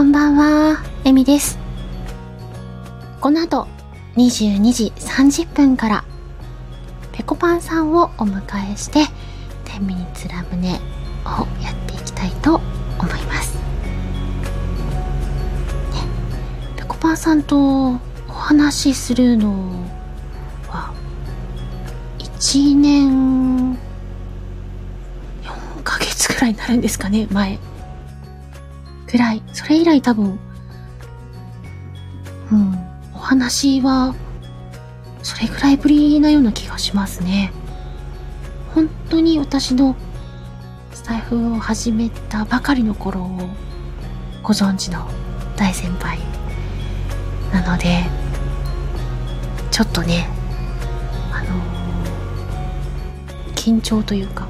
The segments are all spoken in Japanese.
こんばんは、エミです。この後、22時30分から、ペコパンさんをお迎えして、10ミニッツラムネをやっていきたいと思います。ね、ペコパンさんとお話しするのは、1年4ヶ月くらいになるんですかね、前。くらい。それ以来多分、うん、お話は、それぐらいぶりなような気がしますね。本当に私のスタイフを始めたばかりの頃をご存知の大先輩なので、ちょっとね、あのー緊張というか、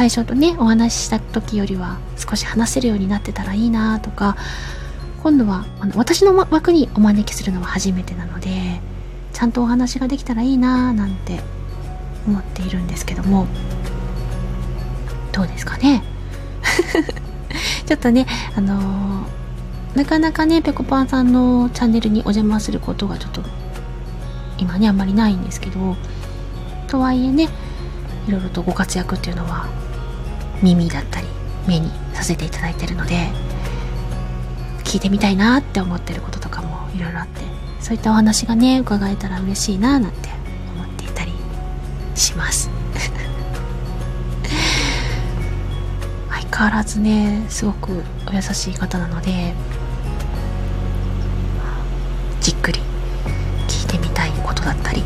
最初とねお話しした時よりは少し話せるようになってたらいいなとか今度はあの私の枠にお招きするのは初めてなのでちゃんとお話ができたらいいななんて思っているんですけどもどうですかね？ちょっとねあのーなかなかねぺこぱんさんのチャンネルにお邪魔することがちょっと今ねあんまりないんですけどとはいえねいろいろとご活躍っていうのは耳だったり目にさせていただいてるので聞いてみたいなって思ってることとかもいろいろあってそういったお話がね伺えたら嬉しいななんて思っていたりします。相変わらずねすごくお優しい方なのでじっくり聞いてみたいことだったり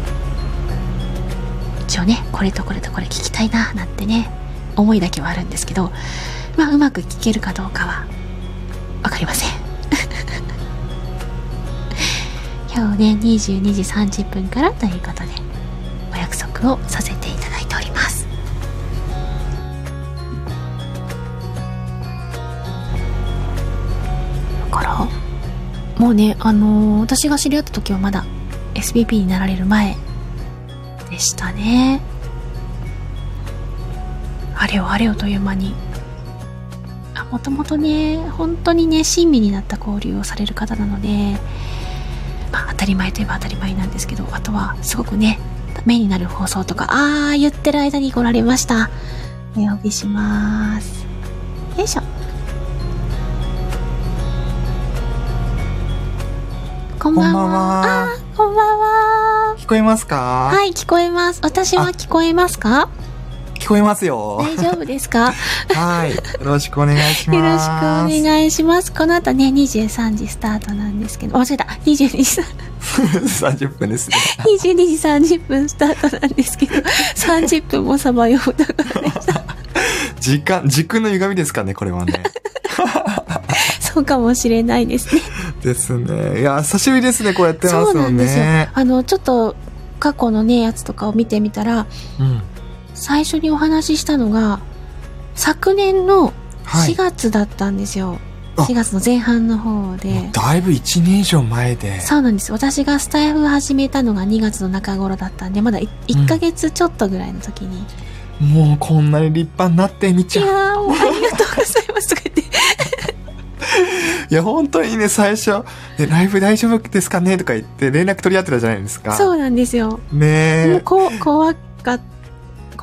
一応ねこれとこれとこれ聞きたいななんてね思いだけはあるんですけどまあうまく聞けるかどうかは分かりません。今日ね22時30分からということでお約束をさせていただいております。だからもうねあのー私が知り合った時はまだ SBP になられる前でしたね。あれよあれよという間に。あもともとね本当にね親身になった交流をされる方なので、まあ、当たり前といえば当たり前なんですけどあとはすごくね目になる放送とかあー言ってる間に来られました。お呼びします。よいしょ。こんばんは。こんばんは。あーこんばんは。聞こえますか？はい、聞こえます。私は聞こえますか？聞こえますよ。大丈夫ですか？はい。よろしくお願いします。よろしくお願いします。この後ね、23時スタートなんですけど、忘れた。22時、30分ですね。22時30分スタートなんですけど、30分もさまようところでした。時間、時空の歪みですかね、これはね。そうかもしれないですね。ですね。いや、久しぶりですね、こうやってますもそうなんんですよね。。あの、ちょっと、過去のね、やつとかを見てみたら、うん。最初にお話ししたのが、昨年の4はい。月だったんですよ。あ4月の前半の方で。だいぶ1年以上前で。そうなんです。私がスタイフ始めたのが2月の中頃だったんで、まだい1ヶ月ちょっとぐらいの時に。もうこんなに立派になってみちいゃう。やー、もうありがとうございますとか言って。いや、本当にね、最初、ね、ライブ大丈夫ですかねとか言って連絡取り合ってたじゃないですか。そうなんですよ。ねこ怖かっ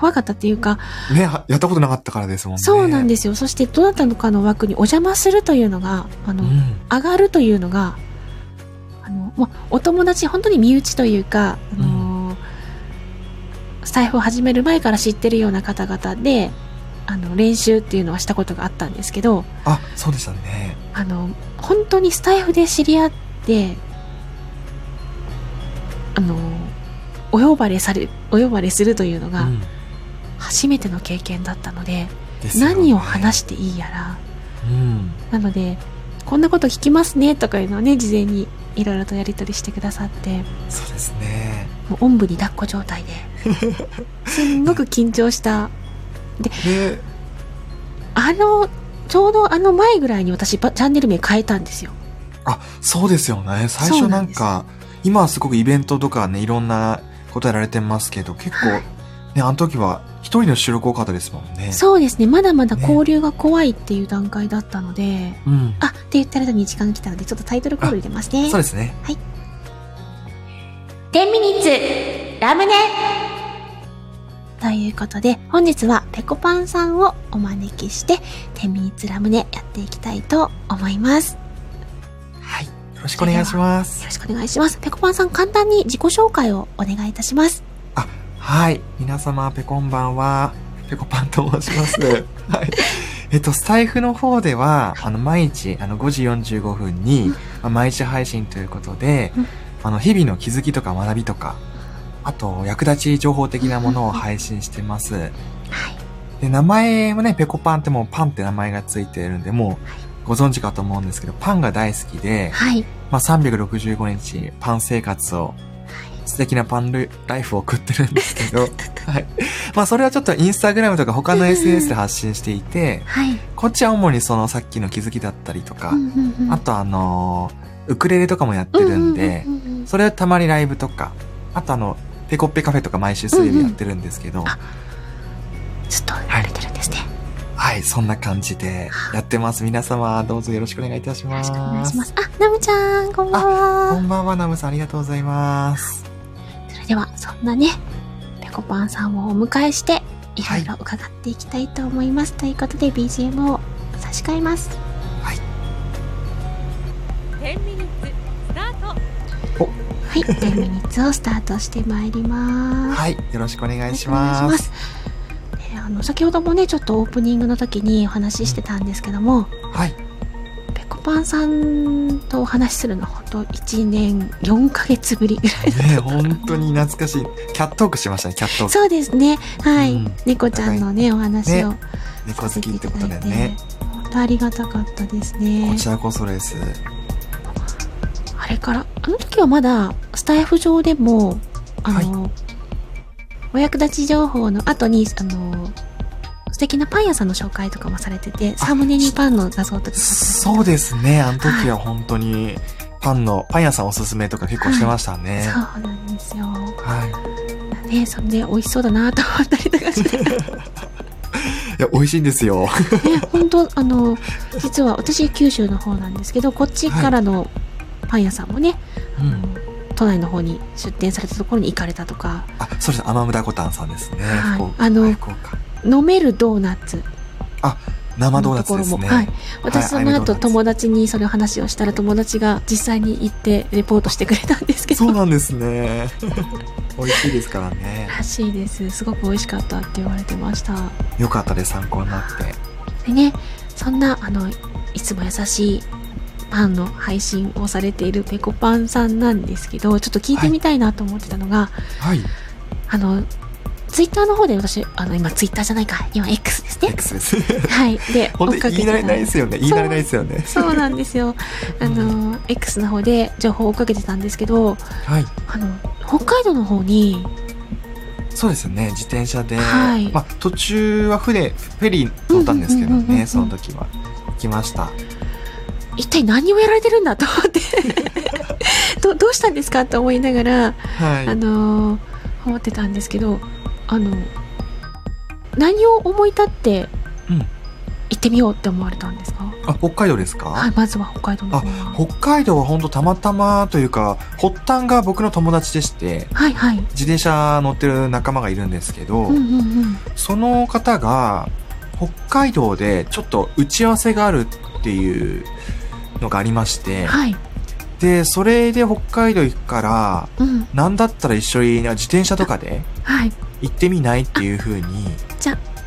怖かったっていうか、え。ねはやったことなかったからですもんね。そうなんですよ。そして、どなたのかの枠にお邪魔するというのが、あの、うん。上がるというのが、あの、ま、お友達、本当に身内というか、あのースタイフを始める前から知ってるような方々で、あの、練習っていうのはしたことがあったんですけど、あ、そうでしたね。あの、本当にスタイフで知り合って、あの、お呼ばれされ、お呼ばれするというのがうん初めての経験だったので、ね何を話していいやら、うん。なので、こんなこと聞きますねとかいうのをね、事前にいろいろとやり取りしてくださって、そうですね。もうおんぶに抱っこ状態で、すんごく緊張した。で、あの、ちょうどあの前ぐらいに私、ばチャンネル名変えたんですよ。あ、そうですよね。最初なんんか、今はすごくイベントとかね、いろんなことやられてますけど、結構、はいね、あの時は一人の収録多かったですもんね。そうですね。まだまだ交流が怖いっていう段階だったので、うん。あ、って言ったらに時間来たので、ちょっとタイトルコール入れますね。そうですね。10ミニッツラムネということで、本日はペコパンさんをお招きして、10ミニッツラムネやっていきたいと思います。よはい。よろしくお願いします。ろしくお願いします。ペコパンさん簡単に自己紹介をお願いいたします。あ、はい。皆様、ペコンバンは、ペコパンと申します。はい。えっと、スタイフの方では、あの、毎日、あの、5時45分に、まあ毎日配信ということでうん、あの、日々の気づきとか学びとか、あと、役立ち情報的なものを配信してます。はい。で、名前もね、ペコパンってもうパンって名前がついてるんで、もう、ご存知かと思うんですけど、パンが大好きで、はい。まあ、365日パン生活を素敵なパンルライフを送ってるんですけど、はい。まあそれはちょっとインスタグラムとか他の SNS で発信していて、はい。こっちは主にそのさっきの気づきだったりとかう、んうんうんあとあのーウクレレとかもやってるんでう、んうんうんうんそれをたまにライブとか、あとあの、ペコッペカフェとか毎週水曜日やってるんですけど、あずっとやられてるんですね。はい、そんな感じでやってます。皆様どうぞよろしくお願いいたします。よろしくお願いします。あ、ナムちゃん、こんばんこは。んばんは、ナムさんありがとうございます。では、そんなね、ペコパンさんをお迎えして、いろいろ伺っていきたいと思います。ということで、BGM を差し替えます。10ミニッツスタートはい、10ミニッツをスタートしてまいります。はい、よろしくお願いしお願いしま。ますす。えーあの、先ほどもね、ちょっとオープニングの時にお話ししてたんですけども、はい。パンさんとお話しするのほんと1年4ヶ月ぶりぐらいね本当に懐かしい。キャットークしましたね、キャットーク。そうですね。はい。うん猫ちゃんのね、お話を猫好きってことでね。本当ありがたかったですねこ。ちらこそです。あれから、あの時はまだスタイフ上でも、あの、お役立ち情報の後に、あの、素敵なパン屋さんの紹介とかもされてて、サムネにパンの画像とかそうですね、あの時は本当に、パンの、パン屋さんおすすめとか結構してましたね。そうなんですよ。はい。ね、そんで美味しそうだなと思ったりとかして。ね、いや、美味しいんですよ。本当あの、実は私九州の方なんですけど、こっちからのパン屋さんもね、うん。都内の方に出店されたところに行かれたとか、あ、そうです。アマムダコタンさんですね。はいあの福岡飲めるドーナツ生ドーナツですね。はい。私その後友達にそれを話をしたら友達が実際に行ってレポートしてくれたんですけど、そうなんですね。美味しいですからね。らしいです。すごく美味しかったって言われてました。よかったです、参考になって。でね、そんな、あの、いつも優しいパンの配信をされているペコパンさんなんですけど、ちょっと聞いてみたいなと思ってたのが、はい。あの、ツイッターの方で私、あの、今ツイッターじゃないか、今 X ですね。X です。はい。で、本当に言い慣れないですよね。言い慣れないい。ですよね。そうなんですよ。あの、X の方で情報を追っかけてたんですけど、はい。あの、北海道の方に、そうですね、自転車で、はいまあ途中は船、フェリー乗ったんですけどね、その時は。行きました。一体何をやられてるんだと思ってど、どうしたんですかと思いながら、はい。あのー思ってたんですけど、あの、何を思い立って、うん行ってみようって思われたんですか？あ、北海道ですか、はい、まずは北海道の方は。北海道は本当たまたまというか、発端が僕の友達でして、はいはい。自転車乗ってる仲間がいるんですけど、うんうんうん。その方が、北海道でちょっと打ち合わせがあるっていうのがありまして、はい。で、それで北海道行くから、うん。なんだったら一緒に自転車とかではい。行ってみないっていう風に、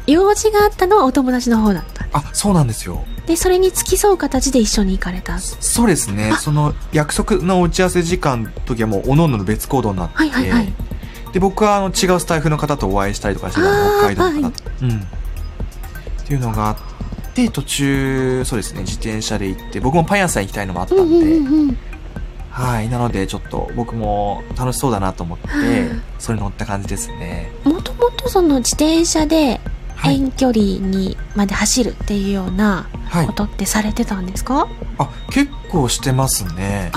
用事があったのはお友達の方だった。あ、そうなんですよ。で、それに付き添う形で一緒に行かれた。そうですねあ。その約束の打ち合わせ時間の時はもう各々の別行動になって、はいはいはい。で、僕はあの違うスタイフの方とお会いしたりとかして北海道の方と。うん。っていうのがあって、途中、そうですね、自転車で行って、僕もパン屋さん行きたいのもあったうんんで、うんうんうん。はい。なので、ちょっと僕も楽しそうだなと思っては、それ乗った感じですね。もともとその自転車ではい。遠距離にまで走るっていうようなはいこ。とってされてたんですか、あ、結構してますね。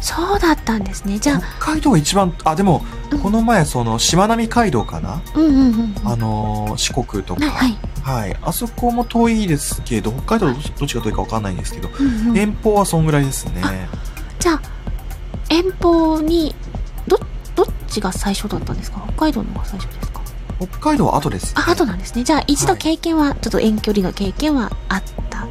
そうだったんですね。じゃあ、北海道が一番、あ、でもうん、この前その、しまなみ海道かな？うんうんうん。あのー四国とか。はい。はい。あそこも遠いですけど、北海道どどっちが遠いかわかんないんですけど、うんうん遠方はそんぐらいですね。じゃあ、遠方に、ど、どっちが最初だったんですか？北海道の方が最初ですか？北海道は後です、ね。あ、後なんですね。じゃあ、一度はい経験は、ちょっと遠距離の経験はあった。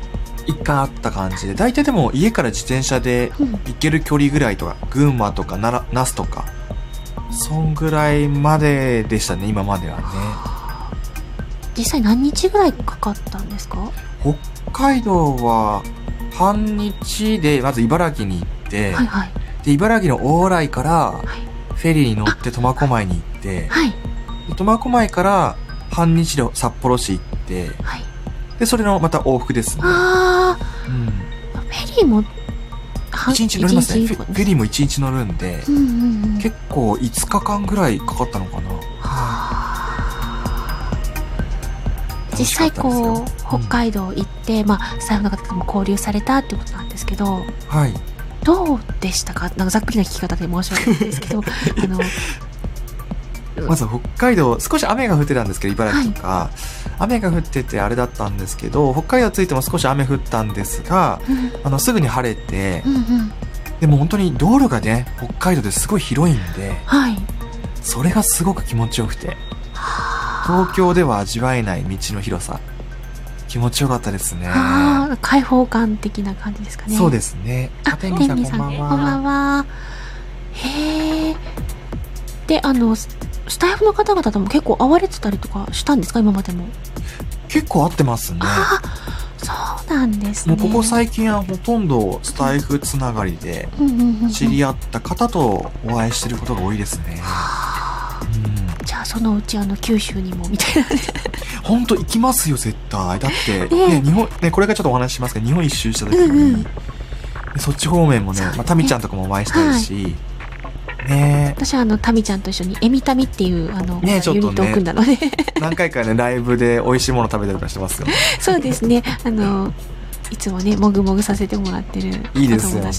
一回あった感じで、大体でも家から自転車でうん。行ける距離ぐらいとか、群馬とか奈良、那須とか、そんぐらいまででしたね、今まではね。実際何日ぐらいかかったんですか？北海道は、半日で、まず茨城に行って、はいはい。で、茨城の大洗から、はい。フェリーに乗って苫小牧に行って、はい。で苫小牧から半日で札幌市行って、はい。で、それのまた往復ですね。あうん。ー、フェリーも、は一日乗りますね。フェリーも一日乗るんで、うんうんうん。結構5日間ぐらいかかったのかな。実際こう北海道行って、まあスタッフの方とも交流されたってことなんですけどうんはい。どうでしたか？なんかざっくりな聞き方で申し訳ないんですけど。あのまず北海道、少し雨が降ってたんですけど、茨城とか、雨が降っててあれだったんですけど、北海道着いても少し雨降ったんですが、うん。あの、すぐに晴れてう、んうん。でも本当に道路がね、北海道ですごい広いんで、はい。それがすごく気持ちよくて、東京では味わえない道の広さ、気持ちよかったですね。あー開放感的な感じですかねそうですね。あ天さん美さんこんばんは。へえであのススタイフの方々とも結構会われてたりとかしたんですか？今までも結構合ってますね。ああそうなんですねもうここ最近はほとんどスタイフつながりで知り合った方とお会いしてることが多いですね。うん。じゃあそのうちあの九州にもみたいなね。ほんと行きますよ、絶対。だって、ええ。ね、日本、ね、これがちょっとお話ししますけど、日本一周した時に、うんうん。でそっち方面もね、まあ、タミちゃんとかもお会いしたいし、ね。私はあのタミちゃんと一緒にエミタミっていうあの、ねちょっとね。ユニットを組んだので 何回かね、ライブで美味しいもの食べたりとかしてますよ。そうですね。あのいつもねもぐもぐさせてもらってるいいですよね。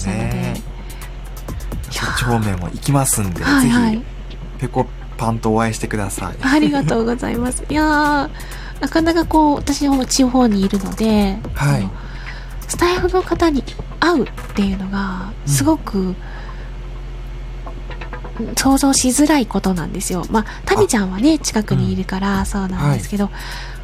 そっち方面も行きますんで、はいはい。ぜひ、ペコパンとお会いしてください。ありがとうございますいやなかなかこう私も地方にいるので、はいスタイフの方に会うっていうのがすごく、想像しづらいことなんですよ。まあ、タミちゃんはね、近くにいるからそうなんですけど、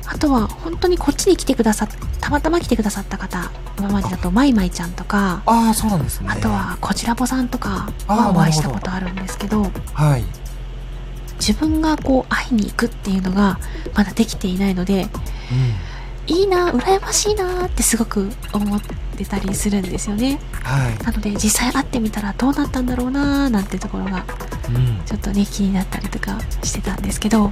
あとは本当にこっちに来てくださったまたま来てくださった方、今までだとマイマイちゃんとか、ああ、そうなんですね。あと、はこちらぼさんとかはお会いしたことあるんですけど、はい。自分がこう会いに行くっていうのがまだできていないので、いいな、羨ましいなってすごく思ってたりするんですよね。うん。はい。なので実際会ってみたらどうなったんだろうなーなんてところがうん。ちょっとね気になったりとかしてたんですけどもう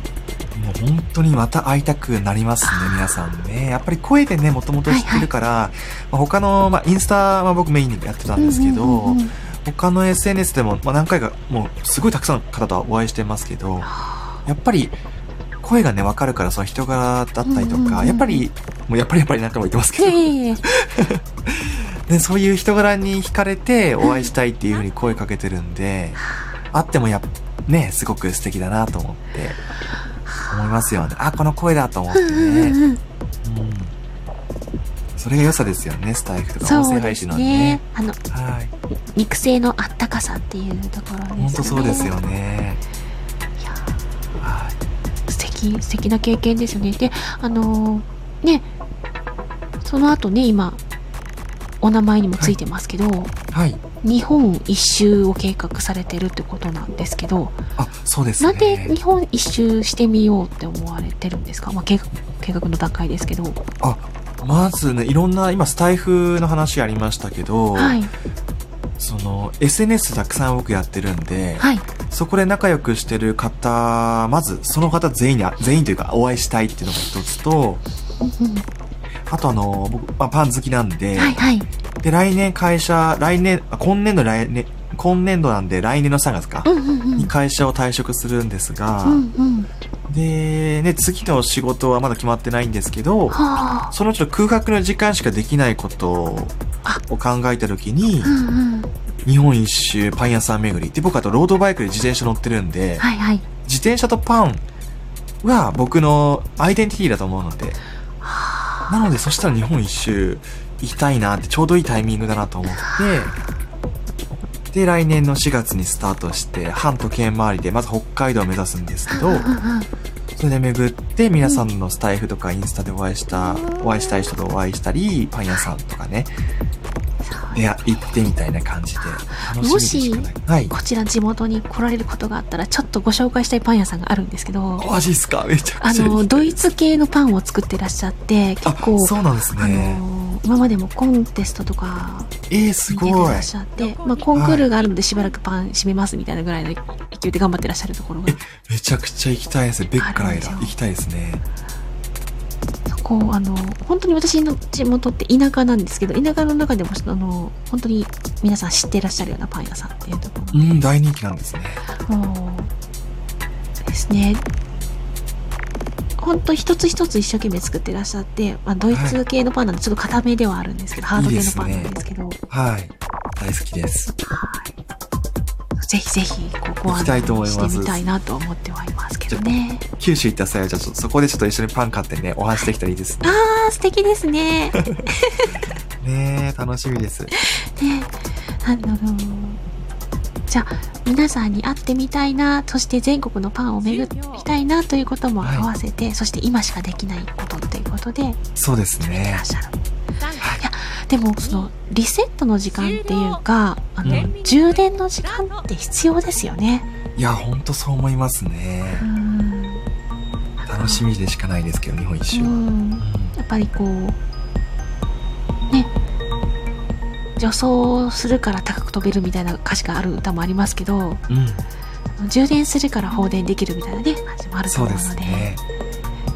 本当にまた会いたくなりますね、皆さんね。やっぱり声でね、もともと知ってるから、まあ他の、まあ、インスタは僕メインにやってたんですけど、うんうんうんうん他の SNS でも、まあ、何回か、もうすごいたくさんの方とはお会いしてますけど、やっぱり声がね、わかるから、その人柄だったりとか、やっぱり、もうやっぱりやっぱり何回も言ってますいけど、でそういう人柄に惹かれてお会いしたいっていうふうに声かけてるんで、会ってもやっね、すごく素敵だなと思って、思いますよね。あ、この声だと思ってね。それが良さですよね、スタイフとか音声配信のねね。あのはい。肉声のあったかさっていうところですよね本当そうですよね。いやはい。素敵素敵な経験ですよねであのーねその後ね今お名前にもついてますけど、はい。日本一周を計画されてるってことなんですけど、あ、そうですね。なんで日本一周してみようって思われてるんですか、まあ、計画計画の段階ですけどあ、まずね、いろんな、今、スタイフの話ありましたけど、はい。その、SNS たくさん僕やってるんで、はい。そこで仲良くしてる方、まず、その方全員に、全員というか、お会いしたいっていうのが一つと、うんうん。あとあの、僕、まあ、パン好きなんで、はいはい。で、来年会社、来年、あ今年度来年、今年度なんで来年の3月か、うんうんうん。に会社を退職するんですが、うんうん。で、ね、次の仕事はまだ決まってないんですけど、はあ。そのちょっと空白の時間しかできないことをあ。考えたときにう、んうん。日本一周パン屋さん巡り。で、僕あとロードバイクで自転車乗ってるんで、はいはい。自転車とパンは僕のアイデンティティだと思うので、なのでそしたら日本一周行きたいなってちょうどいいタイミングだなと思って、で、来年の4月にスタートして、半時計回りで、まず北海道を目指すんですけど。それで巡って皆さんのスタイフとかインスタでお会いした、お会いしたい人とお会いしたり、パン屋さんとかね、いや、行ってみたいな感じで、楽しみでしかない。はい。こちら地元に来られることがあったら、ちょっとご紹介したいパン屋さんがあるんですけど、マジっすか？めちゃくちゃ。あの、ドイツ系のパンを作ってらっしゃって、結構、あ、そうなんですあね。の、今までもコンテストとかえー、すごい。に出てらっしゃって、まあ、コンクールがあるのでしばらくパン閉めますみたいなぐらいの勢いで頑張ってらっしゃるところが、めちゃくちゃ行きたいですね。ベッカライダあるんですよ行きたいですね。そこ、あの、本当に私の地元って田舎なんですけど、田舎の中でも、あの、本当に皆さん知ってらっしゃるようなパン屋さんっていうところうん、大人気なんですね。もうですね本当一つ一つ一生懸命作ってらっしゃって、まあ、ドイツ系のパンなんでちょっと固めではあるんですけど、ハード系のパンなんですけどはい。大好きです。ぜひぜひここはしてみたいなと思ってはいますけどね九州行った際は、じゃあちょっとそこでちょっと一緒にパン買ってね、お話できたらいいですね。あー素敵ですね ねえ、楽しみです。ねあのじゃあ皆さんに会ってみたいなそして全国のパンを巡りたいなということも合わせて、そして今しかできないことっていうことでそうですいねらっ。しゃるでもそのリセットの時間っていうかあの、うん充電の時間って必要ですよねいや、ほんとそう思いますねう。ん楽しみでしかないですけど、日本一周は。やっぱりこう助走するから高く飛べるみたいな歌詞がある歌もありますけどうん。充電するから放電できるみたいなね感じもあるとそうで思うのですね。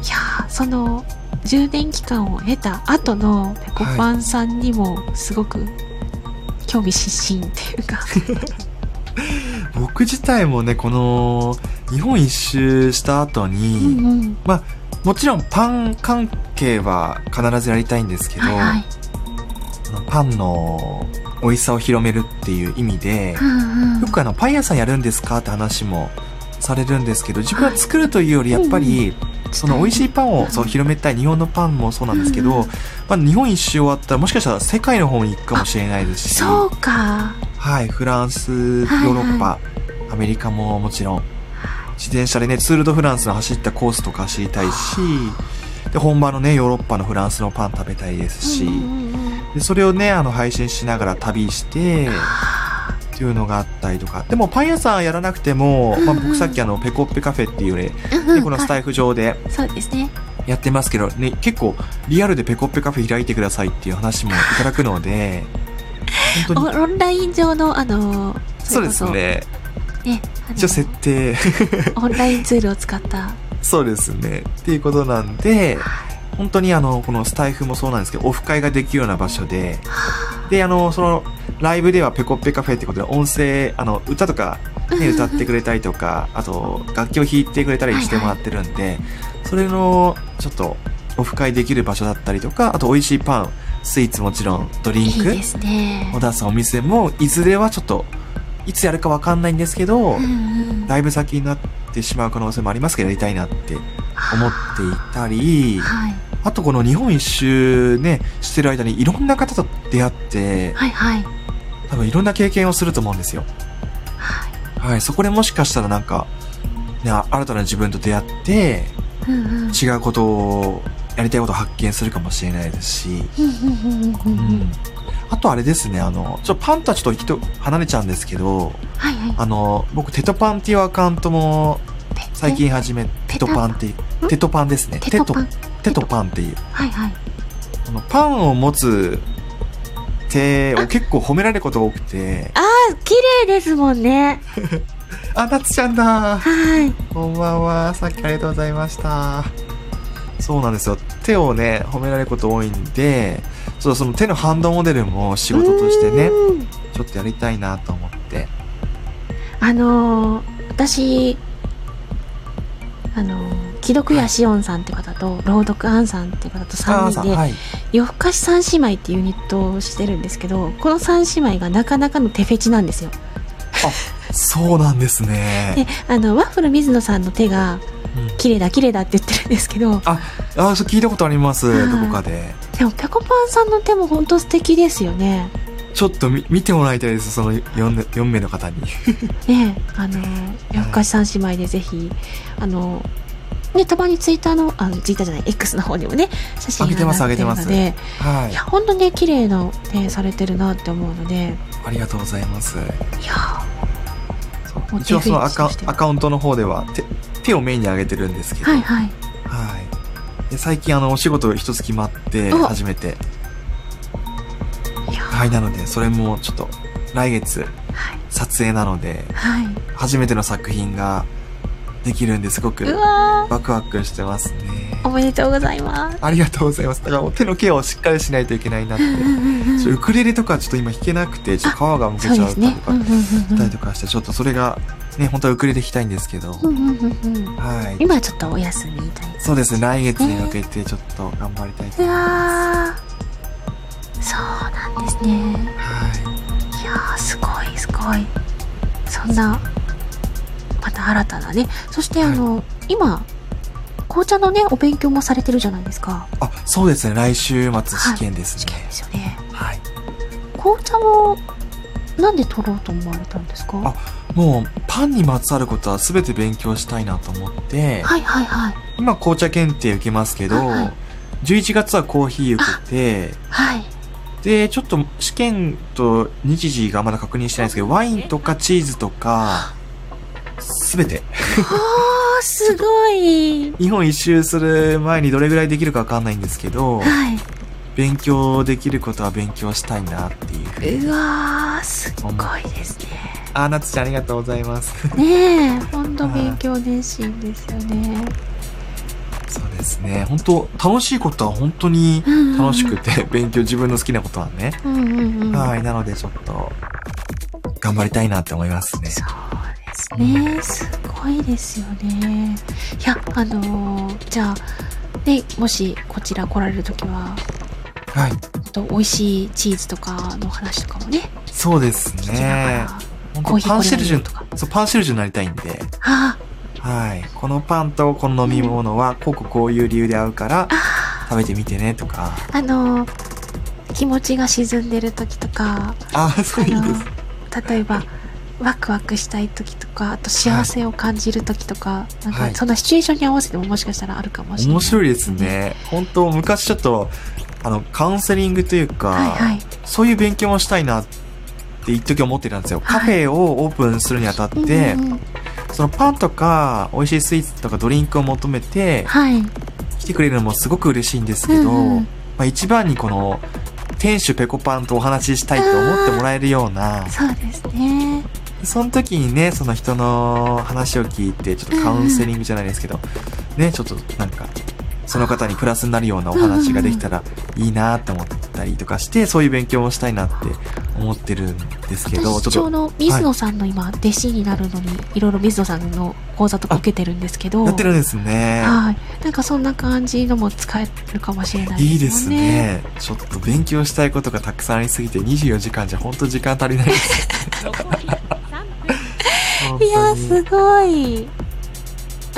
いやーその充電期間を経た後のペコパンさんにもすごく興味津々っていうか、僕自体もね、この、日本一周した後うに、んうんもちろんパン関係は必ずやりたいんですけど、はいはいパンの美味しさを広めるっていう意味で、よくあの、パン屋さんやるんですかって話もされるんですけど、自分は作るというより、やっぱり、その美味しいパンをそう広めたい、日本のパンもそうなんですけど、うんまあ、日本一周終わったら、もしかしたら世界の方に行くかもしれないですし、そうか。はい、フランス、ヨはい。ーロッパ、アメリカももちろん、自転車でね、ツールドフランスの走ったコースとか知りたいし、で、本場のね、ヨーロッパのフランスのパン食べたいですし、うんうんうんでそれをね、あの、配信しながら旅して、っていうのがあったりとか。でも、パン屋さんやらなくても、まあ、僕さっきあの、ペコッペカフェっていうね、うんうん。ねこのスタイフ上でそうですね。やってますけど、ね、結構、リアルでペコッペカフェ開いてくださいっていう話もいただくので、本当に、オンライン上のあのそうですね。ね一応設定、オンラインツールを使った。そうですね。っていうことなんで、本当にあの、このスタイフもそうなんですけど、オフ会ができるような場所で、で、あの、その、ライブではペコッペカフェってことで、音声、あの、歌とか、ね、歌ってくれたりとか、あと、楽器を弾いてくれたりしてもらってるんで、それの、ちょっと、オフ会できる場所だったりとか、あと、美味しいパン、スイーツもちろん、ドリンクを出すお店も、いずれはちょっと、いつやるかわかんないんですけど、うんうん。だいぶ先になってしまう可能性もありますけど、やりたいなって思っていたり、はい。あとこの日本一周ね、してる間にいろんな方と出会って、はいはい。多分いろんな経験をすると思うんですよ。はい。はい、そこでもしかしたらなんか、ね、あ新たな自分と出会って、うんうん。違うことを、やりたいことを発見するかもしれないですし、うんあとあれですね、あの、ちょっとパンとはちょっと人離れちゃうんですけど、はいはい。あの、僕、テトパンっていうアカウントも最近始め、テトパンっていう、ん？テトパンですね。テトテトパンっていう。はいはいこのパンを持つ手を結構褒められることが多くて、あ綺麗ですもんね あ、なつちゃんだはいこんばんは。さっきありがとうございました。そうなんですよ。手をね、褒められること多いんで、そうその手のハンドモデルも仕事としてね、うんちょっとやりたいなと思って。あのー私あのー既読やしおんさんって方と朗読あんさんって方と3人で、はい。夜更かし三姉妹っていうユニットをしてるんですけどこの3姉妹がなかなかの手フェチなんですよそうなんです でね。あのワッフル水野さんの手がうん綺麗だ綺麗だって言ってるんですけどあ、あ、そう聞いたことあります。はいどこかで。でもぺこぱんさんの手も本当素敵ですよねちょっとみ見てもらいたいです。その 4, 4名の方に。ねあの夜更かし三姉妹でぜひあのねたまにツイッターのあのツイッターじゃない X の方にもね写真上げてます上がってるの上げではいや。本当ね綺麗な手されてるなって思うのでありがとうございます。いや一応そのアカアカウントの方では手手をメインに上げてるんですけど。はいはいはい。で最近あのお仕事一つ決まってお初めて。はい。なので、それもちょっと来月はい。撮影なので、はい。初めての作品ができるんですごくワクワクしてますね。ーおめでとうございます。ありがとうございます。だからもう手のケアをしっかりしないといけないなって。ウクレレとかちょっと今弾けなくて、ちょっと皮がむけちゃうとか、たりとかして、ちょっとそれが、ね、本当はウクレレ弾きたいんですけど、はい。今はちょっとお休みみたいなそうですね、来月に向けてちょっと頑張りたいとう思いまわーそうなんですね。す。はい。やーすごいすごい。そんなまた新たなね。そしてあの、今紅茶のねお勉強もされてるじゃないですか。い。あ、そうですね、来週末試験ですね。試験。ですよね。はい。紅茶をなんで取ろうと思われたんですか？あもう、パンにまつわることは全て勉強したいなと思って、はいはいはい。今紅茶検定受けますけど、はいはい。11月はコーヒー受けて、はいで、ちょっと試験と日時がまだ確認してないんですけど、ワインとかチーズとか、すべて。あーすごい日本一周する前にどれぐらいできるかわかんないんですけど、はい勉強できることは勉強したいなっていうふうに。うわーすっごいですねあー、なつちゃんありがとうございます。ねえほんと勉強熱心ですよねそうですね。本当楽しいことは本当に楽しくて、勉強自分の好きなことはね。はい。なのでちょっと、頑張りたいなって思いますね。そうですね。すごいですよね。いや、あのーじゃあ、ね、もしこちら来られるときは、はい。あと美味しいチーズとかの話とかもね、そうですね。コーヒー当パンシェルジュンとかそう、パンシェルジュンになりたいんで。あはい。このパンとこの飲み物は、こうこうこういう理由で合うから、食べてみてねとか。あ、あのー気持ちが沈んでるときとか、ああ、そういいです。ー例えば、ワクワクしたいときとか、あと幸せを感じるときとか、なんはいかそんなシチュエーションに合わせてももしかしたらあるかもしれない。面白いです。ね。本当昔ちょっと、あの、カウンセリングというか、はいはい。そういう勉強もしたいなって一時思ってたんですよ。カフェをオープンするにあたって、うんうんうんそのパンとか、美味しいスイーツとかドリンクを求めて、はい。来てくれるのもすごく嬉しいんですけど、うんうんまあ、一番にこの、店主ペコパンとお話ししたいと思ってもらえるような、そうですね。その時にね、その人の話を聞いて、ちょっとカウンセリングじゃないですけど、ね、ちょっとなんか、その方にプラスになるようなお話ができたらいいなって思ったりとかして、そういう勉強もしたいなって思ってるんですけど、私ちょっど水野さんの今、弟子になるのにいろいろ水野さんの講座とか受けてるんですけどとやってるんですね。はいなんかそんな感じのも使えるかもしれないいいですねね。ちょっと勉強したいことがたくさんありすぎて24時間じゃ本当時間足りないです。残り3分本当にいやすごい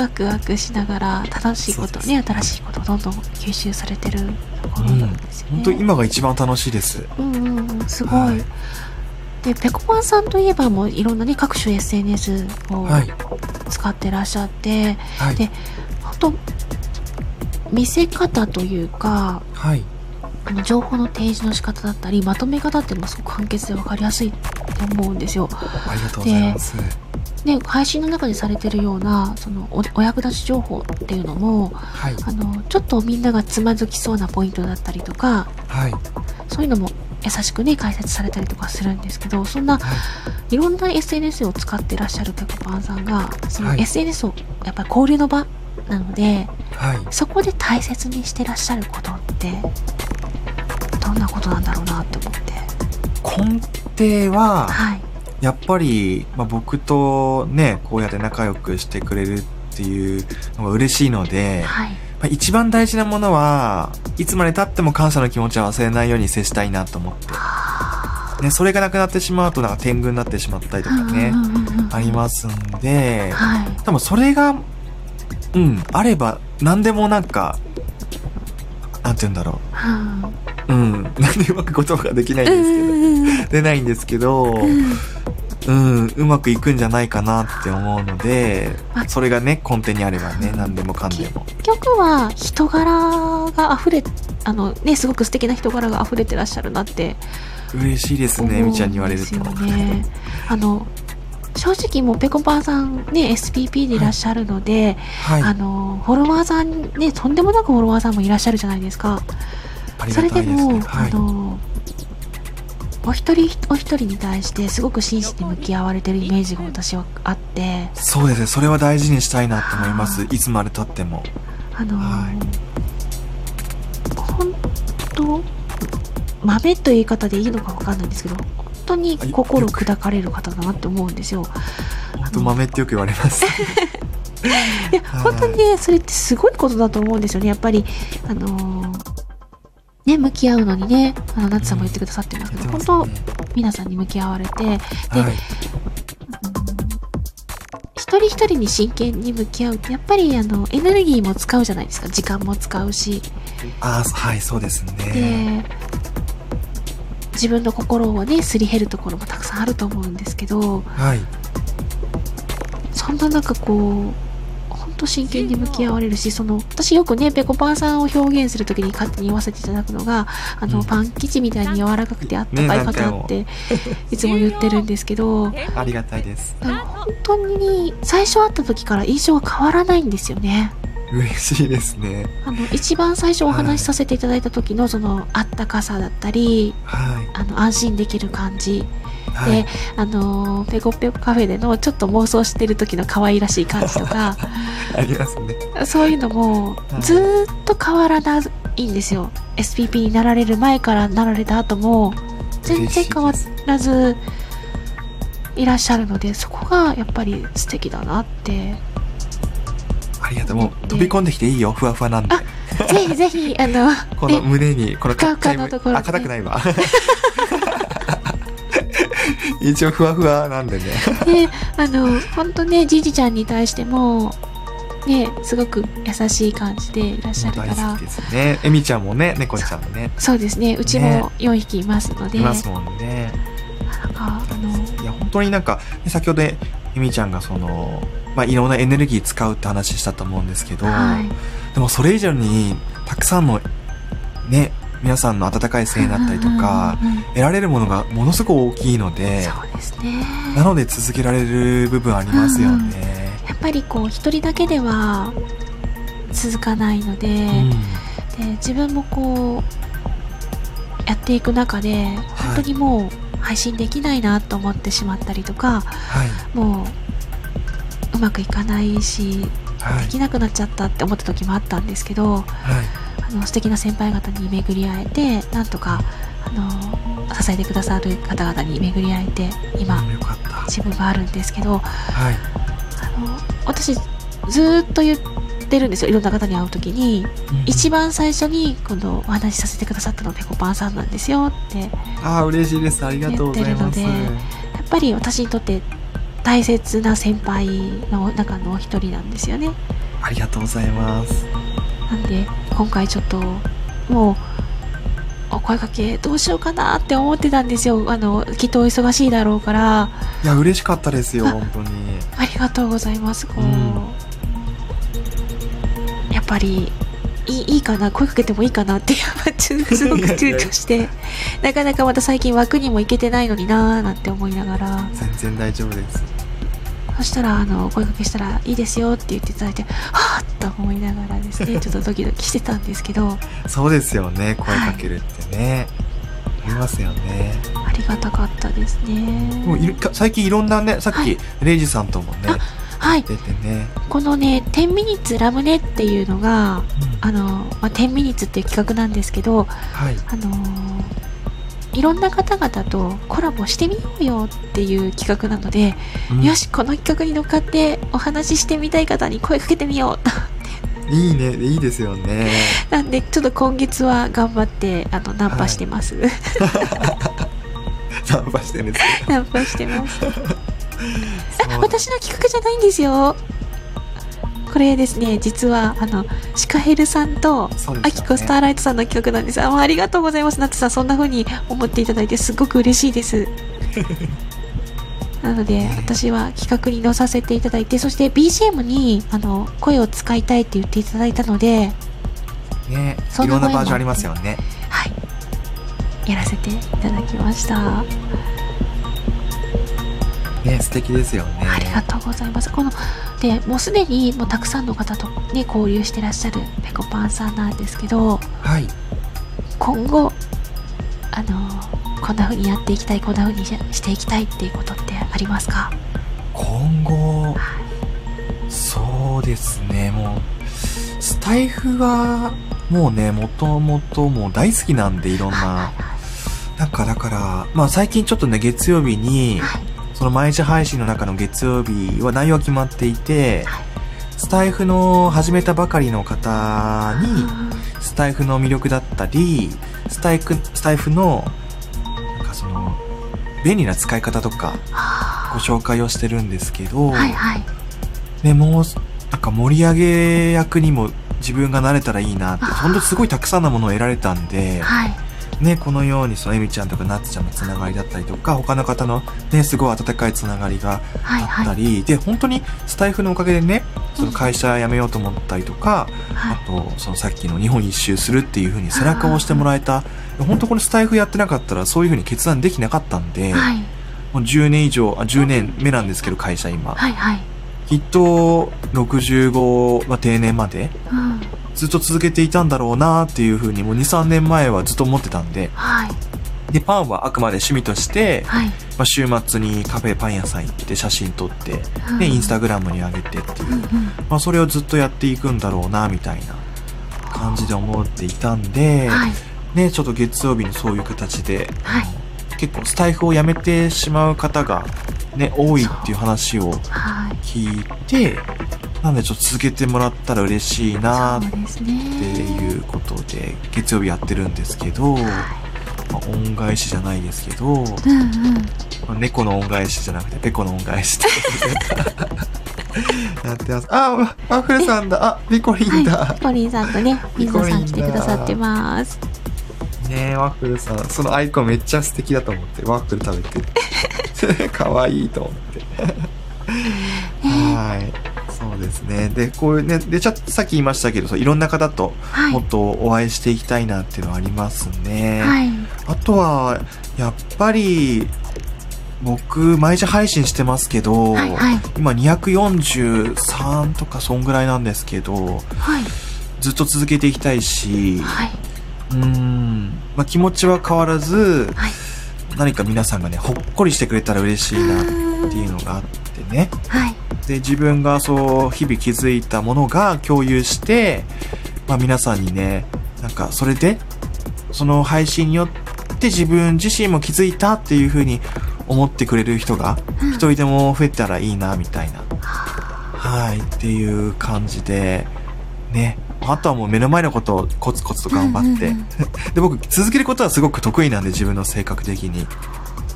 ワクワクしながら楽しいことね新しいことをどんどん吸収されてるところなんですよね、本当今が一番楽しいです。うんうんうんすごい、はいでぺこぱんさんといえばもういろんなね各種 SNS をはい。使ってらっしゃって、はい。で本当見せ方というかはい。あの情報の提示の仕方だったりまとめ方っていうのもすごく簡潔で分かりやすいと思うんですよ。ありがとうございます。で配信の中でされてるようなそのおお役立ち情報っていうのもはい。あのちょっとみんながつまずきそうなポイントだったりとかはい。そういうのも優しくね解説されたりとかするんですけどそんなはいろんな SNS を使ってらっしゃるぺこぱんさんがそのはい SNS をやっぱり交流の場なのではい。そこで大切にしてらっしゃることってどんなことなんだろうなって思って根底は、はいやっぱり、まあ、僕とね、こうやって仲良くしてくれるっっていうのが嬉しいので、はい。まあ一番大事なものは、いつまで経っても感謝の気持ちは忘れないように接したいなと思って。ね、それがなくなってしまうと、なんか天狗になってしまったりとかねありますんで、はい。多分それが、うん、あれば、何でもなんか、なんて言うんだろはう。うん、なんでうまく言葉ができないんい。ですけど、出ないんですけど、うんうまくいくんじゃないかなって思うのであ、それがね、根底にあればね、何でもかんでも。結局は人柄が溢れ、あのね、すごく素敵な人柄が溢れてらっしゃるなって嬉しいですね、みちゃんに言われると。ね。あの、正直もうぺこぱんさんね、SPP でいらっしゃるので、はい。あの、フォロワーさんね、とんでもなくフォロワーさんもいらっしゃるじゃないですか。それでも。はい。あの、お一人お一人に対してすごく真摯に向き合われてるイメージが私はあって、そうですね、それは大事にしたいなと思います。いつまで経っても。あの、は本当豆という言い方でいいのかわかんないんですけど、本当に心砕かれる方だなって思うんですよ。本当豆ってよく言われます。いや、はい本当にね、それってすごいことだと思うんですよね。やっぱり、あのーね、向き合うのにね、あの、ナツさんも言ってくださってますけど、本当、皆さんに向き合われて、で、はい。一人一人に真剣に向き合うって、やっぱり、あの、エネルギーも使うじゃないですか。時間も使うし。あーはい、そうですね。で、自分の心をね、すり減るところもたくさんあると思うんですけど、はい。そんな中こう、本当真剣に向き合われるし、その、私よくね、ぺこぱんさんを表現するときに勝手に言わせていただくのが、あの、うんパン生地みたいに柔らかくてあったかい方って、いつも言ってるんですけど、ありがたいです。本当に最初会った時から印象が変わらないんですよね。嬉しいですね。あの、一番最初お話しさせていただいた時のその、あったかさだったり、はい。あの、安心できる感じ。はいで。、あの、ペコペコカフェでのちょっと妄想してる時の可愛らしい感じとか、ありますね。そういうのもはいずーっと変わらないんですよ。SPP になられる前からなられた後も全然変わらずいらっしゃるので、そこがやっぱり素敵だなって。ありがとう。もう飛び込んできていいよ、ふわふわなんで。ぜひぜひ、あの、このね胸に、この硬くないわ。一応ふわふわなんでね。で、あの、ほんとね、じじちゃんに対しても、ね、すごく優しい感じでいらっしゃるから大好き、ですね。えみちゃんもね、猫ちゃんもね、そうですね、うちねも4匹いますので、いますもんね。なんか、あの、いや、本当になんか、ね先ほど、えみちゃんがその、まあ、いろんなエネルギー使うって話したと思うんですけど、はい。でもそれ以上に、たくさんの、ね、皆さんの温かい声援だったりとか、うんうんうんうん得られるものがものすごく大きいので、そうですね。なので続けられる部分ありますよね。やっぱりこう一人だけでは続かないので,、うんで自分もこうやっていく中で本当にもう配信できないなと思ってしまったりとかはい。もううまくいかないしはいで。きなくなっちゃったって思った時もあったんですけどはい。あの素敵な先輩方に巡り会えてなんとかあの支えてくださる方々に巡り会えて今。自分があるんですけどはい。あの私ずーっと言ってるんですよいろんな方に会う時にうん一番最初にこのお話しさせてくださったのはぺこぱんさんなんですよってやああ、嬉しいです。ありがとうございます。やっぱり私にとって大切な先輩の中のお一人なんですよねありがとうございます。なんで今回ちょっともうお声かけどうしようかなって思ってたんですよあのきっとお忙しいだろうからいや、嬉しかったですよ、あ本当に。ありがとうございます。こう、うんやっぱりいいいいかな声かけてもいいかなってやっぱすごく躊躇してなかなかまた最近枠にも行けてないのになーなんて思いながら全然大丈夫です。そしたらあの声かけしたらいいですよって言っていただいてはぁっと思いながらですね ちょっとドキドキしてたんですけどそうですよね、声かけるってね。ありますよね。ありがたかったですねもうい最近いろんなね、さっはいき、レイジさんともね、はい出てね。このね「10ミニッツラムネ」っていうのがあの、まあ、10ミニッツっていう企画なんですけどはい。あのーいろんな方々とコラボしてみようよっていう企画なので、うん。よしこの企画に乗っかってお話ししてみたい方に声かけてみよういいね、いいですよね。なんでちょっと今月は頑張ってあのナンパしてます、ナンパしてるんですけ ナンパしてます。ど。あ私の企画じゃないんですよこれですね実はあのシカヘルさんとそうですよね。アキコスターライトさんの企画なんです。あありがとうございます。なってさんそんな風に思っていただいてすごく嬉しいです。なので私は企画に乗させていただいてそして BGM にあの声を使いたいって言っていただいたのでね、いろんなバージョンありますよね。はい。やらせていただきましたね、素敵ですよね。ありがとうございます。このでもうすでにもうたくさんの方とね交流してらっしゃるぺこぱんさんなんですけど、はい。今後あのこんな風にやっていきたい、こんな風にししていきたいっていうことってありますか？今後、そうですね、もう、スタイフは、もうね、もともともう大好きなんで、いろんな。なんかだから、まあ最近ちょっとね、月曜日に、はいその毎日配信の中の月曜日は内容が決まっていて、はい。スタイフの始めたばかりの方に、うんスタイフの魅力だったり、スタイフ、スタイフの、なんかその、便利な使い方とかはご紹介をしてるんですけど、あはいはい。ね、もう、なんか盛り上げ役にも自分がなれたらいいなって、あー。ほんとすごいたくさんのものを得られたんで、はいね、このようにそのエミちゃんとかナッツちゃんのつながりだったりとか、他の方のね、すごい温かいつながりがはいあったはいり、で、本当にスタイフのおかげでね、その会社辞めようと思ったりとか、はい。あと、そのさっきの日本一周するっていう風に背中を押してもらえた、本当これスタイフやってなかったらそういう風に決断できなかったんで、はい。もう10年以上、あ、10年目なんですけど、会社今。はいはい。きっと、65は定年まで、うんずっと続けていたんだろうなっていう風に、もう2、3年前はずっと思ってたんで、はい。で、パンはあくまで趣味として、はい。まあ、週末にカフェパン屋さん行って写真撮って、うん。で、インスタグラムに上げてっていう。うんうん。まあ、それをずっとやっていくんだろうな、みたいな感じで思っていたんで、はい。ね、ちょっと月曜日にそういう形で、はい。結構スタイフをやめてしまう方が、ね、多いっていう話をはい。聞いて、なんでちょっと続けてもらったら嬉しいなってねいうことで、月曜日やってるんですけど、まあ、恩返しじゃないですけど、うんうんまあ猫の恩返しじゃなくて、ペコの恩返しってやってます。あ、ワワッフルさんだ。あ、ピコリンだ。はい、ポリンさんとね、水野さん来てくださってます。ねえ、ワッフルさん。そのアイコンめっちゃ素敵だと思って。ワッフル食べてる。かわいいと思って。はい。そうですね。で、こういうね、で、ちょっとさっき言いましたけど、そういろんな方とはい。もっとお会いしていきたいなっていうのはありますね。はい。あとは、やっぱり、僕、毎日配信してますけど、はいはい今243とかそんぐらいなんですけど、はい。ずっと続けていきたいし、はい。うーん、まあ、気持ちは変わらず、はい。何か皆さんがね、ほっこりしてくれたら嬉しいなっていうのがあってね。はい。で、自分がそう、日々気づいたものが共有して、まあ皆さんにね、なんかそれで、その配信によって自分自身も気づいたっていう風に思ってくれる人が一人でも増えたらいいな、みたいな。はい、っていう感じで、ね。あとはもう目の前のことをコツコツと頑張って。うんうんうん で、僕、続けることはすごく得意なんで、自分の性格的に。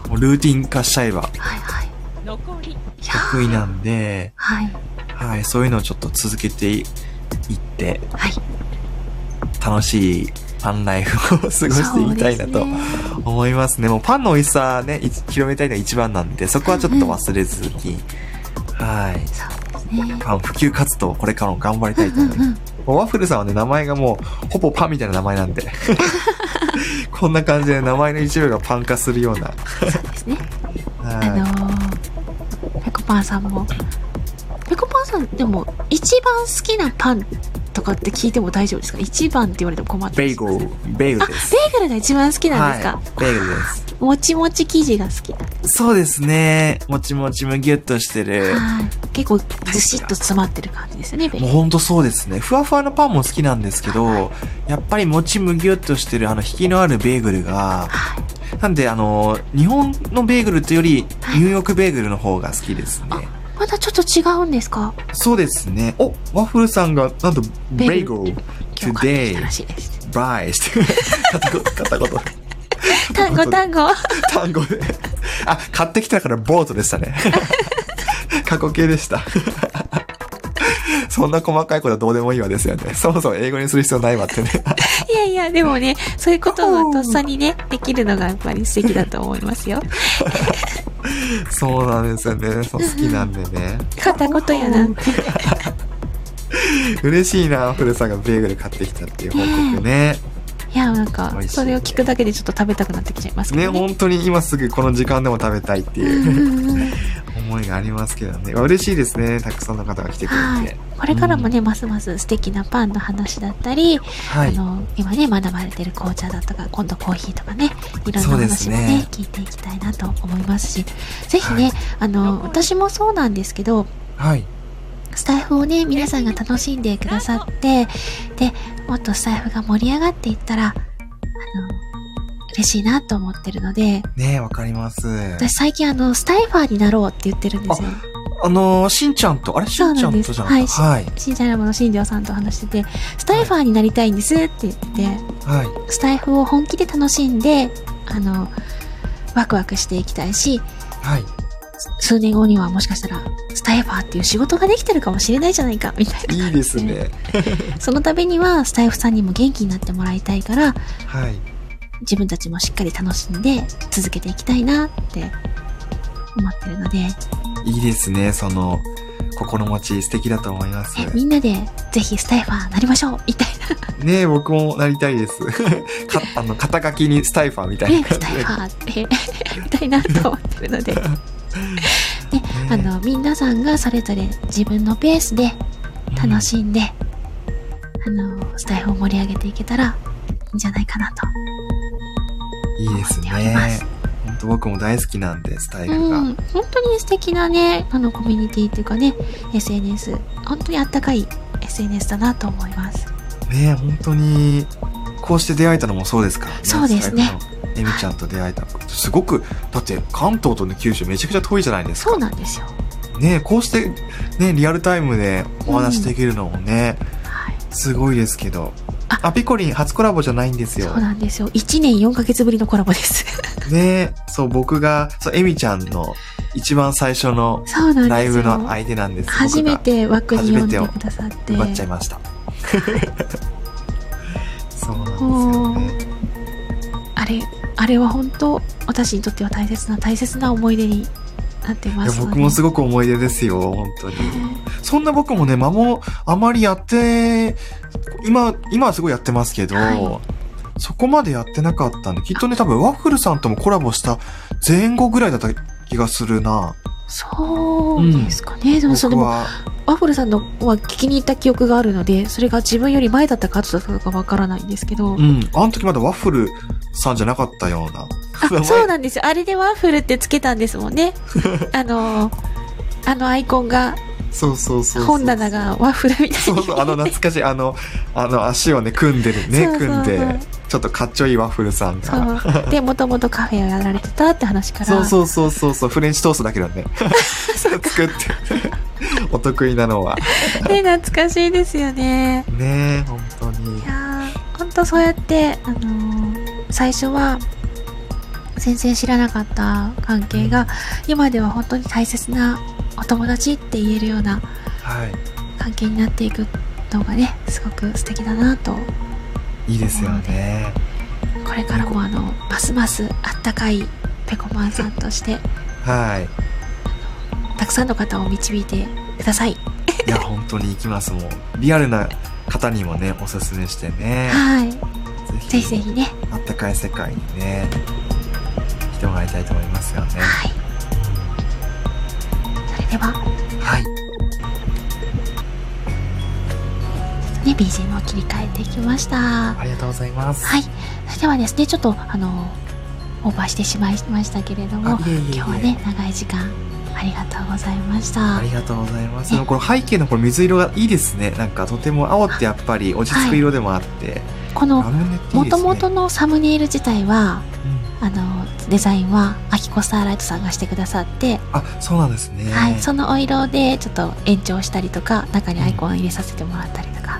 もうルーティン化しちゃえばはい。はい。得意なんで、はい。はい、そういうのをちょっと続けていって、はい。楽しいパンライフを過ごしていきたいなとそうですね思いますね。もうパンの美味しさね、い広めたいのが一番なんで、そこはちょっと忘れずに、はい。パン普及活動をこれからも頑張りたいと思います。うんうんもうワッフルさんはね、名前がもう、ほぼパンみたいな名前なんで。こんな感じで名前の一部がパン化するような。そうですね。あのはー、ぺこぱんさんも、ぺこぱんさん、でも、一番好きなパンとかって聞いても大丈夫ですか？一番って言われても困っい。てベーグル、ベーグあ、ルです。ベーグルが一番好きなんですか、はい、ベーグルです。もちもち生地が好きなそうですね。もちもちむぎゅっとしてる。はい。結構ずしっと詰まってる感じですよね。もうほんとそうですね。ふわふわのパンも好きなんですけど、やっぱりもちむぎゅっとしてるあの引きのあるベーグルが、はい。なんで、あの、日本のベーグルというより、はいニューヨークベーグルの方が好きですね。まだちょっと違うんですか？そうですね。お、ワッフルさんが、なんと、ベベーグルーグル、今日買ってきた today, らしいです。バイして、片言、片言、単語単語。単語で。あ、買ってきたからボートでしたね。過去形でした。そんな細かいことはどうでもいいわですよね。そもそも英語にする必要ないわってね。いやいや、でもね、そういうことをとっさにね、できるのがやっぱり素敵だと思いますよ。そうなんですよね。そう好きなんでね。片言やな。嬉しいな、ワッフルさんがベーグル買ってきたっていう報告ね。いや、なんかそれを聞くだけでちょっと食べたくなってきちゃいますけね、どね。本当に今すぐこの時間でも食べたいってうんいううんうん思いがありますけどね。嬉しいですね。たくさんの方が来てくれてはい。。これからもね、ますます素敵なパンの話だったり、はい。あの、今ね、学ばれてる紅茶だとか、今度コーヒーとかね、いろんな話もね、ね聞いていきたいなと思いますし、ぜひね、はいあの、私もそうなんですけど、はい。スタイフをね、皆さんが楽しんでくださって、で、もっとスタイフが盛り上がっていったら、あの、嬉しいなと思ってるので、ねわかります。私最近あの、スタイファーになろうって言ってるんですよ。あのー、しんちゃんと、あれしんちゃなんとじゃん。はい。はい。新茶山の新庄さんと話してて、スタイファーになりたいんですって言って、はい。スタイフを本気で楽しんで、あの、ワクワクしていきたいし、はい。数年後にはもしかしたら、スタイファーっていう仕事ができてるかもしれないじゃないか、みたいな。いいですね。そのためには、スタイフさんにも元気になってもらいたいから、はい。自分たちもしっかり楽しんで続けていきたいなって思ってるので、いいですね。その、心持ち素敵だと思います。えみんなでぜひスタイファーなりましょうみたいねえ、僕もなりたいです。か、あの、肩書きにスタイファーみたな、ね、いな感じで。スタイファーってやりたいなと思ってるので、ね、あの、皆さんがそれぞれ自分のペースで楽しんで、あの、スタイフを盛り上げていけたらいいんじゃないかなと。いいですね。本当僕も大好きなんで、スタイうフが。ん、本当に素敵なね、あの、コミュニティっていうかね、SNS、本当にあったかい SNS だなと思います。ねえ、本当に、こうして出会えたのもそうですからね。そうですねスタイフのエミちゃんと出会えた。すごく、だって関東とね、九州めちゃくちゃ遠いじゃないですか。そうなんですよ。ねえ、こうして、ね、リアルタイムでお話できるのもね、はい。すごいですけど。ああ、ピコリン初コラボじゃないんですよそう。なんですよ。1年4ヶ月ぶりのコラボです。ねそう、僕が、そう、エミちゃんの一番最初の。ライブの相手なんです。初めて枠に読んでくださって。奪っちゃいました。そうなんですよね。あれ、あれは本当、私にとっては大切な、大切な思い出になってますので。僕もすごく思い出ですよ、本当に。そんな僕もね、間もあまりやって、今、今はすごいやってますけど、はそこまでやってなかったんで、きっとね、多分ワッフルさんともコラボした前後ぐらいだった気がするな。そうですかね。でもそれも、僕は。ワッフルさんのは聞きに行った記憶があるので、それが自分より前だったか後だったかわからないんですけど。うん。あの時まだワッフルさんじゃなかったような。あ、そうなんですよ。あれでワッフルってつけたんですもんね。あの、あのアイコンが、そうそうそう。本棚がワッフルみたいそうそう、あの懐かしい、あの、あの足をね、組んでるね、組んで、ちょっとかっちょいいワッフルさんが。で、もともとカフェをやられてたって話から。そうそうそうそうそう、フレンチトーストだけどね。作って。お得意なのは。ね、懐かしいですよね。ねえ、本当にい。やー、ほんとそうやって、あのー最初は、全然知らなかった関係が、今では本当に大切なお友達って言えるようなは関係になっていくのがね、すごく素敵だなと。い。いいですよね。これからもあの、ますますあったかいペコマンさんとして、はい。たくさんの方を導いてください。いや、本当に行きます。もう、リアルな方にもね、おすすめしてね。はい。ぜぜひぜひね。あったかい世界にね、来てもらいたいと思いますよね。はい。では、はい。ね、BGM を切り替えていきました。ありがとうございます。はい。それではですね、ちょっと、あの、オーバーしてしまいましたけれども、今日はね、長い時間、ありがとうございましたあ。りがとうございます。この背景のこの水色がいいですね。なんかとても青ってやっぱり落ち着く色でもあって。この、ラムネっていいもですね。ともとのサムネイル自体は、うんあのデザインはアキコスターライトさんがしてくださって、あ、そうなんですね。はい、そのお色でちょっと延長したりとか中にアイコン入れさせてもらったりとか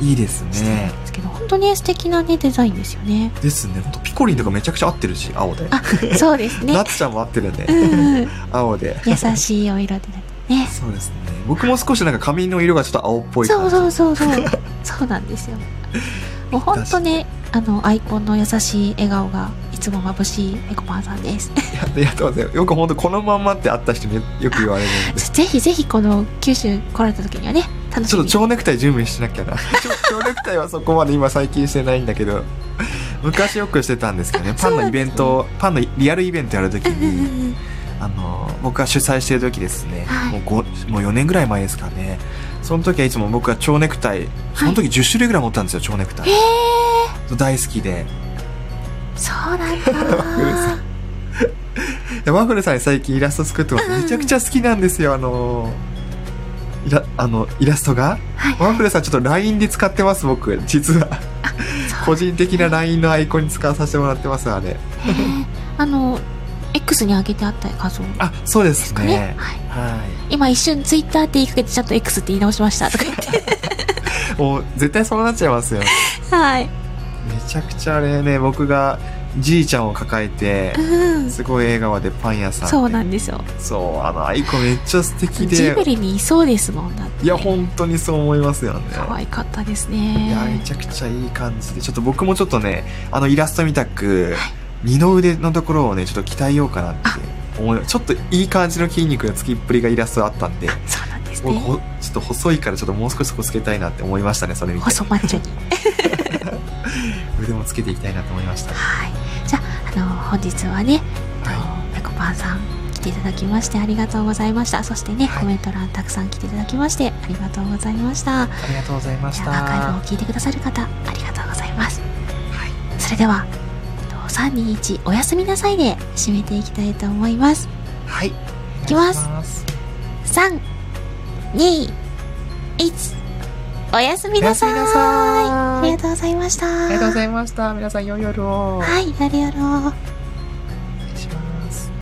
いいですねん。ですけど、本当に素敵なねデザインですよねですね。ほんとピコリンとかめちゃくちゃ合ってるし、青で。あそうですね ナツちゃんも合ってるんで、うんうん青で。優しいお色でねそうですね。僕も少しなんか髪の色がちょっと青っぽいそう感じ。そうそうそうそう なんですよもう本当ねあのアイコンの優しい笑顔がいつも眩しいエコパンさんですありがとうございます。よく本当このまんまって会った人によく言われるんで。ぜひぜひこの九州来られた時にはね楽しみにちょっと蝶ネクタイ準備しなきゃな。蝶ネクタイはそこまで今最近してないんだけど、昔よくしてたんですけどね、パンのイベント、パンのリアルイベントやるときに、うんあの、僕が主催してる時ですね、はいもうごもう4年ぐらい前ですかね。その時はいつも僕は蝶ネクタイ、その時10種類ぐらい持ったんですよ、蝶ネクタイ。大好きで。そうなんだでワッフルさんに最近イラスト作ってます。めちゃくちゃ好きなんですよ、あの、イラ、あの、イラストが。はいワッフルさんちょっと LINE で使ってます、僕。実は。個人的な LINE のアイコンに使わさせてもらってます、あれ。あの X に上げてあった画像あ、そうですかねね。はいは今一瞬ツイッターって言いかけてちゃんと X って言い直しましたとか言ってい。もう、絶対そうなっちゃいますよ。はいめちゃくちゃあれね、僕がじいちゃんを抱えて、うんすごい笑顔でパン屋さんで。そうなんですよそう、あのアイコンめっちゃ素敵ジで。ブリにいそうですもんだっていや、本当にそう思いますよね。可愛かったですいや、めねちゃくちゃいい感じで、ちょっと僕もちょっとね、あのイラストみたく、二の腕のところをね、ちょっと鍛えようかなって思い、ちょっといい感じの筋肉のつきっぷりがイラストあったんで、そうなんですねちょっと細いからちょっともう少しそこつけたいなって思いましたね、それ見て。細マッチョに 腕もつけていきたいなと思いました。はいじゃああの本日はね、はペコパンさん来ていただきましてありがとうございましたそしてね、はいコメント欄たくさん来ていただきましてありがとうございましたありがとうございました。アーカイブを聞いてくださる方ありがとうございますはい。それではえっと321おやすみなさいで締めていきたいと思いますはい。いきますす。3、2、1おやすみなさいありがとうございましたありがとうございました。皆さん、良い夜を。はい、やるやろう。